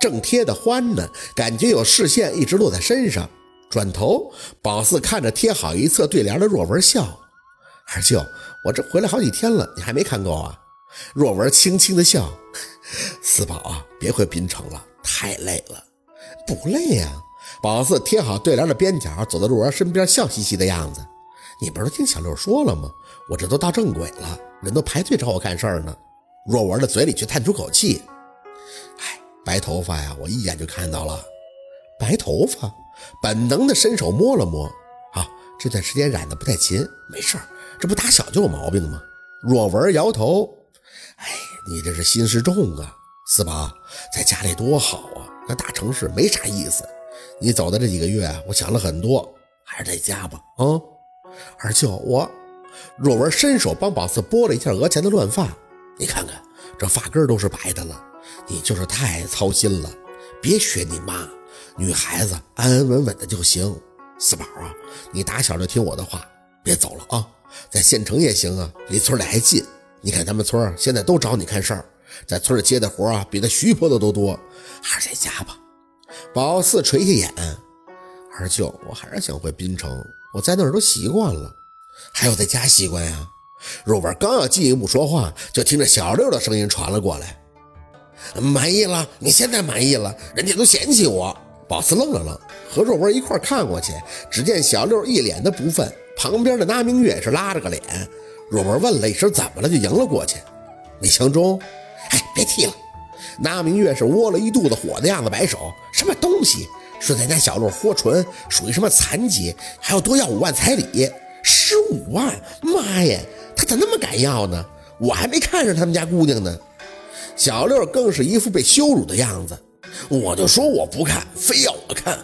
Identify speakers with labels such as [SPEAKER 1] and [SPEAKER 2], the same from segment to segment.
[SPEAKER 1] 正贴得欢呢，感觉有视线一直落在身上。转头，宝四看着贴好一侧对联的若文笑：“二舅，我这回来好几天了，你还没看够啊？”若文轻轻的笑：“四宝啊，别回滨城了，太累了。”“不累呀。”宝四贴好对联的边角，走到若文身边，笑嘻嘻的样子。“你不是听小六说了吗？我这都到正轨了，人都排队找我干事儿呢。”若文的嘴里却叹出口气：“哎，白头发呀，我一眼就看到了。白头发。”本能的伸手摸了摸，啊，这段时间染的不太勤，没事儿，这不打小就有毛病吗？若文摇头，哎，你这是心事重啊，四宝，在家里多好啊，那大城市没啥意思。你走的这几个月，我想了很多，还是在家吧。啊，二舅，我，若文伸手帮宝四拨了一下额前的乱发，你看看这发根都是白的了，你就是太操心了，别学你妈。女孩子安安稳稳的就行，四宝啊，你打小就听我的话，别走了啊，在县城也行啊，离村里还近。你看咱们村现在都找你看事儿，在村里接的活啊，比那徐婆子都多，还是在家吧。宝四垂下眼，二舅，我还是想回滨城，我在那儿都习惯了，还有在家习惯呀。若文刚要进一步说话，就听着小六的声音传了过来：“满意了，你现在满意了，人家都嫌弃我。”宝四愣了愣，和若文一块看过去，只见小六一脸的不忿，旁边的那明月是拉着个脸。若文问了一声怎么了，就迎了过去。没相中？哎，别提了。那明月是窝了一肚子火的样子，摆手：“什么东西？说咱家小六豁唇，属于什么残疾，还要多要五万彩礼？十五万？妈呀，他咋那么敢要呢？我还没看上他们家姑娘呢。”小六更是一副被羞辱的样子。我就说我不看，非要我看，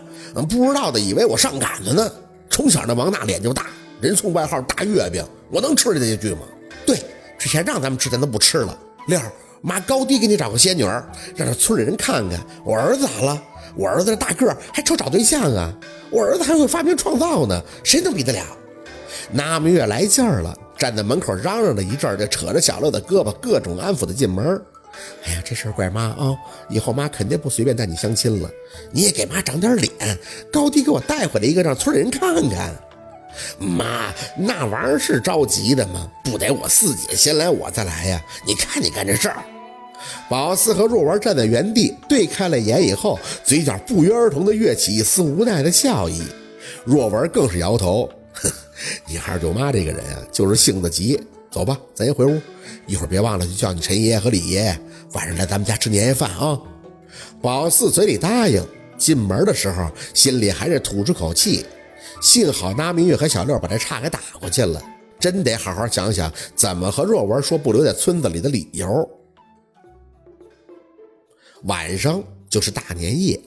[SPEAKER 1] 不知道的以为我上赶子呢。从小那王大脸就大，人送外号大月饼，我能吃这句吗？对，之前让咱们吃，咱都不吃了。六妈高低给你找个仙女，让这村里人看看我儿子咋了？我儿子这大个还愁找对象啊？我儿子还会发明创造呢，谁能比得了？那明月来劲儿了，站在门口嚷嚷了一阵，就扯着小六的胳膊，各种安抚的进门。哎呀，这事儿怪妈啊！以后妈肯定不随便带你相亲了。你也给妈长点脸，高低给我带回来一个，让村里人看看。妈，那玩意儿是着急的吗？不得我四姐先来，我再来呀！你看你干这事儿。宝四和若文站在原地对看了眼以后，嘴角不约而同的跃起一丝无奈的笑意。若文更是摇头：“哼，你二舅妈这个人啊，就是性子急。走吧，咱先回屋。”一会儿别忘了，就叫你陈爷爷和李爷爷晚上来咱们家吃年夜饭啊！宝四嘴里答应，进门的时候心里还是吐出口气。幸好那明月和小六把这岔给打过去了，真得好好想想怎么和若文说不留在村子里的理由。晚上就是大年夜，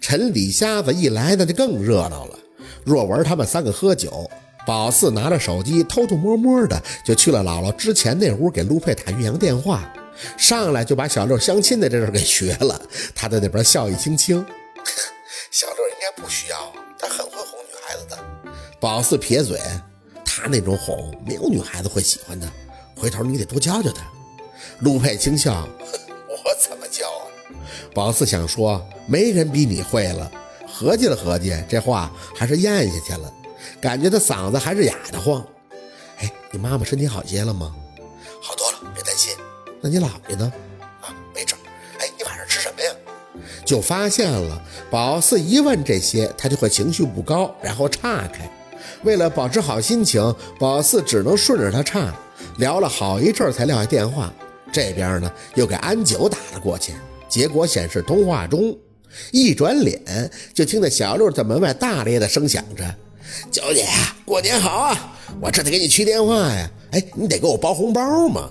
[SPEAKER 1] 陈李瞎子一来，那就更热闹了。若文他们三个喝酒。宝四拿着手机，偷偷摸摸的就去了姥姥之前那屋，给陆佩打岳阳电话。上来就把小六相亲的这事给学了。他在那边笑意轻轻，小六应该不需要，他很会哄女孩子的。宝四撇嘴，他那种哄没有女孩子会喜欢的，回头你得多教教他。陆佩轻笑，我怎么教啊？宝四想说，没人比你会了。合计了合计，这话还是咽下去了。感觉他嗓子还是哑得慌。哎，你妈妈身体好些了吗？好多了，别担心。那你姥爷呢？啊，没事。哎，你晚上吃什么呀？就发现了，宝四一问这些，他就会情绪不高，然后岔开。为了保持好心情，宝四只能顺着他岔，聊了好一阵才撂下电话。这边呢，又给安九打了过去，结果显示通话中。一转脸，就听到小六在门外大咧的声响着。九姐，过年好啊！我这得给你去电话呀。哎，你得给我包红包嘛。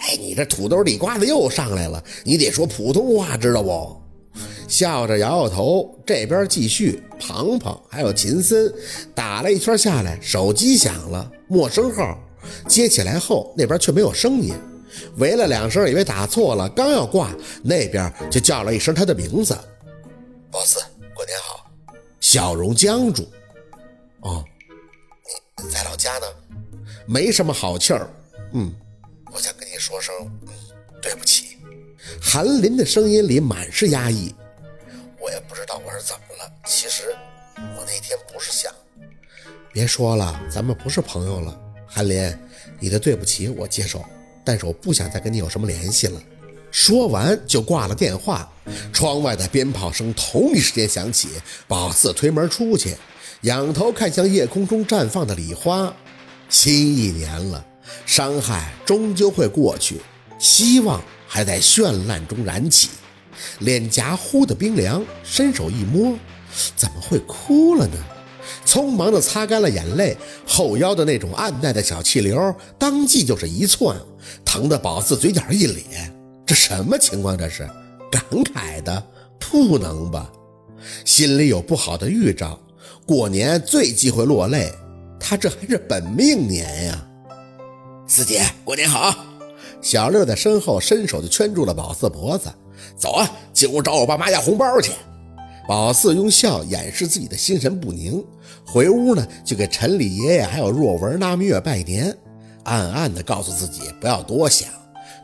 [SPEAKER 1] 哎，你这土豆地瓜子又上来了，你得说普通话，知道不？笑着摇摇头。这边继续，庞庞还有秦森打了一圈下来，手机响了，陌生号，接起来后那边却没有声音，喂了两声，以为打错了，刚要挂，那边就叫了一声他的名字：“boss，过年好。”笑容僵住。哦，你在老家呢，没什么好气儿。嗯，我想跟你说声，嗯，对不起。韩林的声音里满是压抑。我也不知道我是怎么了，其实我那天不是想……别说了，咱们不是朋友了。韩林，你的对不起我接受，但是我不想再跟你有什么联系了。说完就挂了电话。窗外的鞭炮声同一时间响起，宝四推门出去，仰头看向夜空中绽放的礼花。新一年了，伤害终究会过去，希望还在绚烂中燃起。脸颊忽的冰凉，伸手一摸，怎么会哭了呢？匆忙地擦干了眼泪，后腰的那种暗淡的小气流，当即就是一窜，疼得宝四嘴角一咧。这什么情况？这是感慨的？不能吧？心里有不好的预兆。过年最忌讳落泪，他这还是本命年呀！四姐，过年好！小六在身后伸手就圈住了宝四脖子，走啊，进屋找我爸妈要红包去。宝四用笑掩饰自己的心神不宁，回屋呢就给陈李爷爷还有若文、拉蜜月拜年，暗暗的告诉自己不要多想。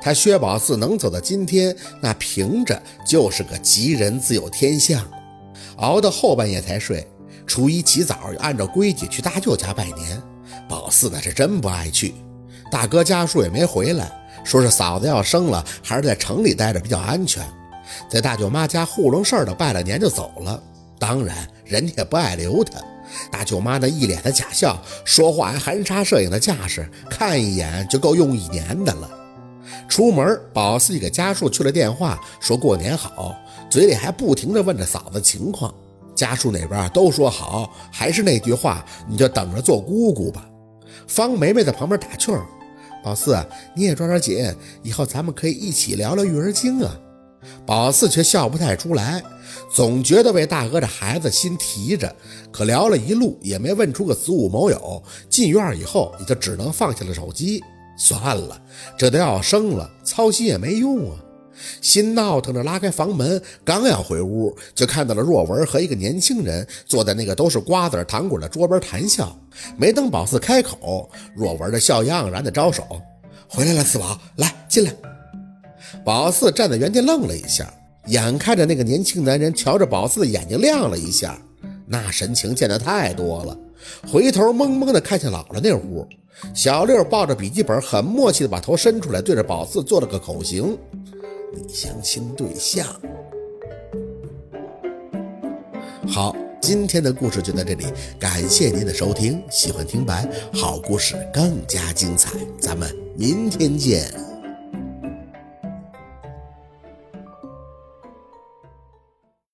[SPEAKER 1] 他薛宝四能走到今天，那凭着就是个吉人自有天相。熬到后半夜才睡，初一起早又按照规矩去大舅家拜年。宝四那是真不爱去，大哥家属也没回来，说是嫂子要生了，还是在城里待着比较安全。在大舅妈家糊弄事儿的拜了年就走了，当然人家也不爱留他。大舅妈那一脸的假笑，说话还含沙射影的架势，看一眼就够用一年的了。出门，宝四给家属去了电话，说过年好，嘴里还不停地问着嫂子情况。家属那边都说好，还是那句话，你就等着做姑姑吧。方梅梅在旁边打趣儿：“宝四，你也抓点紧，以后咱们可以一起聊聊育儿经啊。”宝四却笑不太出来，总觉得为大哥这孩子心提着，可聊了一路也没问出个子午卯酉。进院以后，也就只能放下了手机。算了，这都要生了，操心也没用啊！心闹腾着拉开房门，刚要回屋，就看到了若文和一个年轻人坐在那个都是瓜子糖果的桌边谈笑。没等宝四开口，若文的笑样然的招手：“回来了，四宝，来进来。”宝四站在原地愣了一下，眼看着那个年轻男人瞧着宝四的眼睛亮了一下，那神情见得太多了，回头懵懵的看向姥姥那屋。小六抱着笔记本，很默契的把头伸出来，对着宝四做了个口型：“相亲对象。”好，今天的故事就到这里，感谢您的收听。喜欢听白好故事更加精彩，咱们明天见。